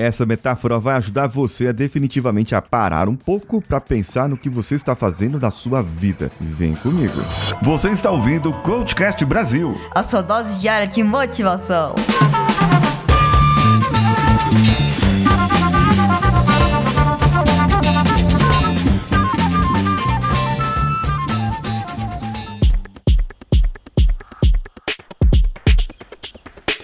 Essa metáfora vai ajudar você a definitivamente a parar um pouco para pensar no que você está fazendo da sua vida. Vem comigo. Você está ouvindo o Coachcast Brasil. A sua dose diária de motivação.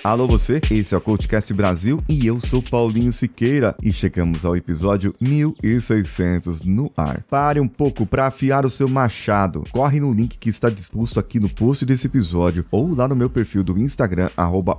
Alô você, esse é o Coachcast Brasil e eu sou Paulinho Siqueira e chegamos ao episódio 1600 no ar. Pare um pouco para afiar o seu machado. Corre no link que está disposto aqui no post desse episódio ou lá no meu perfil do Instagram, arroba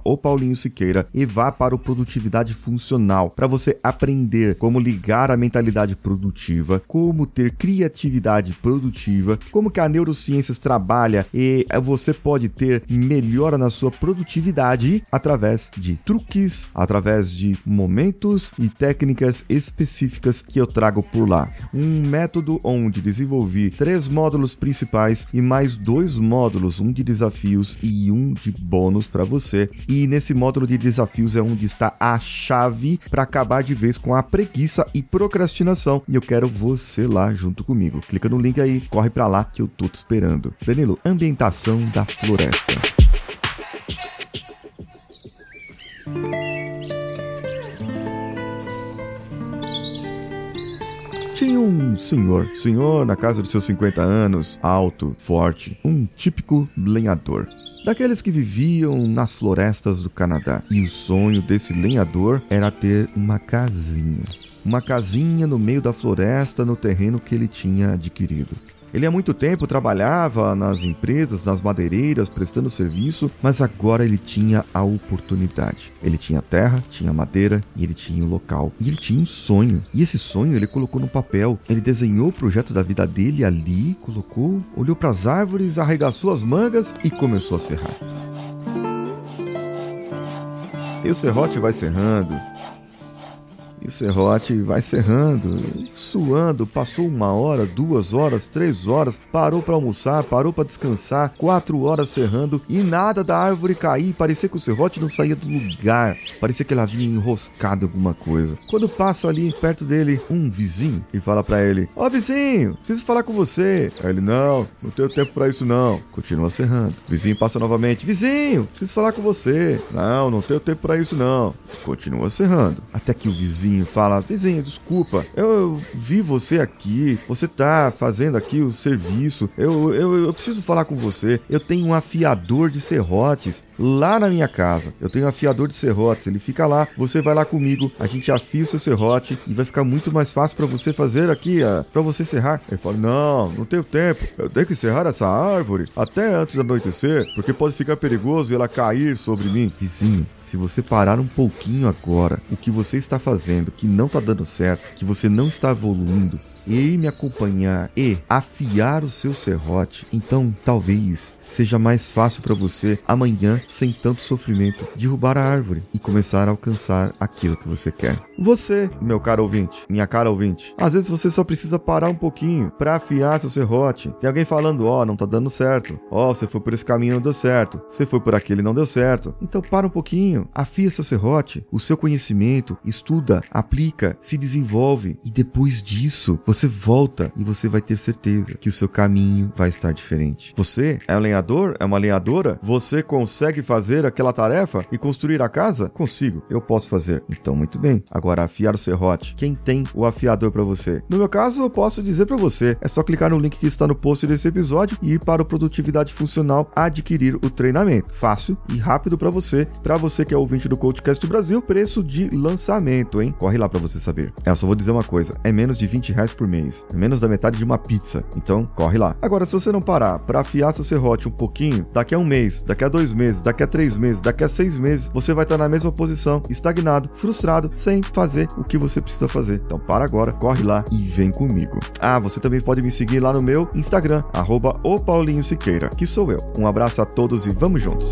Siqueira e vá para o Produtividade Funcional para você aprender como ligar a mentalidade produtiva, como ter criatividade produtiva, como que a neurociências trabalha e você pode ter melhora na sua produtividade através de truques, através de momentos e técnicas específicas que eu trago por lá. Um método onde desenvolvi três módulos principais e mais dois módulos, um de desafios e um de bônus para você. E nesse módulo de desafios é onde está a chave para acabar de vez com a preguiça e procrastinação. E eu quero você lá junto comigo. Clica no link aí, corre para lá que eu tô te esperando. Danilo, ambientação da floresta. Tinha um senhor, senhor na casa dos seus 50 anos, alto, forte, um típico lenhador. Daqueles que viviam nas florestas do Canadá. E o sonho desse lenhador era ter uma casinha. Uma casinha no meio da floresta, no terreno que ele tinha adquirido. Ele há muito tempo trabalhava nas empresas, nas madeireiras, prestando serviço, mas agora ele tinha a oportunidade. Ele tinha terra, tinha madeira e ele tinha o local. E ele tinha um sonho. E esse sonho ele colocou no papel. Ele desenhou o projeto da vida dele ali, colocou, olhou para as árvores, arregaçou as mangas e começou a serrar. E o serrote vai serrando, o serrote vai serrando, suando, passou uma hora, duas horas, três horas, parou para almoçar, parou para descansar, quatro horas serrando e nada da árvore cair. Parecia que o serrote não saía do lugar, parecia que ele havia enroscado alguma coisa. Quando passa ali perto dele um vizinho e fala para ele: Ó oh, vizinho, preciso falar com você. Aí ele: Não, não tenho tempo para isso não. Continua serrando. Vizinho passa novamente: Vizinho, preciso falar com você. Não, não tenho tempo para isso não. Continua serrando. Até que o vizinho vizinho fala: Vizinho, desculpa, eu vi você aqui, você tá fazendo aqui o serviço, eu, eu, eu preciso falar com você. Eu tenho um afiador de serrotes lá na minha casa. Eu tenho um afiador de serrotes, ele fica lá, você vai lá comigo, a gente afia o seu serrote e vai ficar muito mais fácil para você fazer aqui, para você serrar. Ele fala: Não, não tenho tempo, eu tenho que serrar essa árvore até antes do anoitecer, porque pode ficar perigoso e ela cair sobre mim. Vizinho, se você parar um pouquinho agora, o que você está fazendo que não está dando certo, que você não está evoluindo, e me acompanhar e afiar o seu serrote, então talvez seja mais fácil para você amanhã, sem tanto sofrimento, derrubar a árvore e começar a alcançar aquilo que você quer. Você, meu caro ouvinte, minha cara ouvinte, às vezes você só precisa parar um pouquinho para afiar seu serrote. Tem alguém falando, ó, oh, não tá dando certo. Ó, oh, você foi por esse caminho não deu certo. Você foi por aquele não deu certo. Então para um pouquinho, afia seu serrote, o seu conhecimento, estuda, aplica, se desenvolve e depois disso, você você volta e você vai ter certeza que o seu caminho vai estar diferente. Você é um lenhador? É uma lenhadora? Você consegue fazer aquela tarefa e construir a casa? Consigo, eu posso fazer. Então, muito bem. Agora, afiar o serrote. Quem tem o afiador para você? No meu caso, eu posso dizer para você: é só clicar no link que está no post desse episódio e ir para o Produtividade Funcional adquirir o treinamento. Fácil e rápido para você. Para você que é ouvinte do Coachcast Brasil, preço de lançamento, hein? Corre lá para você saber. Eu só vou dizer uma coisa: é menos de 20 reais por por mês. É menos da metade de uma pizza. Então, corre lá. Agora, se você não parar para afiar seu serrote um pouquinho, daqui a um mês, daqui a dois meses, daqui a três meses, daqui a seis meses, você vai estar na mesma posição, estagnado, frustrado, sem fazer o que você precisa fazer. Então, para agora, corre lá e vem comigo. Ah, você também pode me seguir lá no meu Instagram, arroba o Paulinho Siqueira, que sou eu. Um abraço a todos e vamos juntos.